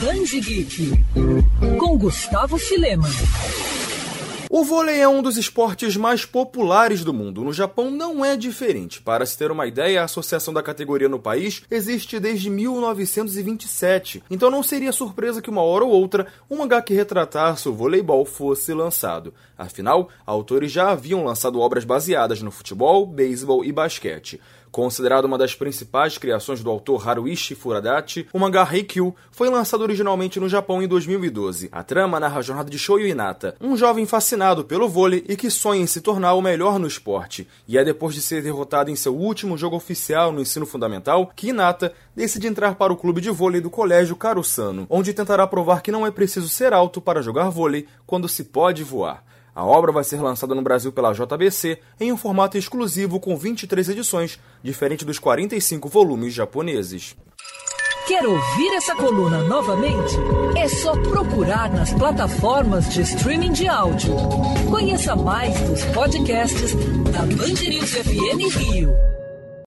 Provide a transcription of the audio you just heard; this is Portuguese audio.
Danji Geek, com Gustavo Filema. O vôlei é um dos esportes mais populares do mundo. No Japão não é diferente. Para se ter uma ideia, a associação da categoria no país existe desde 1927. Então não seria surpresa que uma hora ou outra um mangá que retratasse o voleibol fosse lançado. Afinal, autores já haviam lançado obras baseadas no futebol, beisebol e basquete. Considerado uma das principais criações do autor Haruichi Furadachi, o mangá Haikyuu foi lançado originalmente no Japão em 2012. A trama narra a jornada de Shoyo Inata, um jovem fascinado pelo vôlei e que sonha em se tornar o melhor no esporte. E é depois de ser derrotado em seu último jogo oficial no ensino fundamental que Inata decide entrar para o clube de vôlei do Colégio Karusano, onde tentará provar que não é preciso ser alto para jogar vôlei quando se pode voar. A obra vai ser lançada no Brasil pela JBC em um formato exclusivo com 23 edições, diferente dos 45 volumes japoneses. Quer ouvir essa coluna novamente? É só procurar nas plataformas de streaming de áudio. Conheça mais dos podcasts da Band News FM Rio.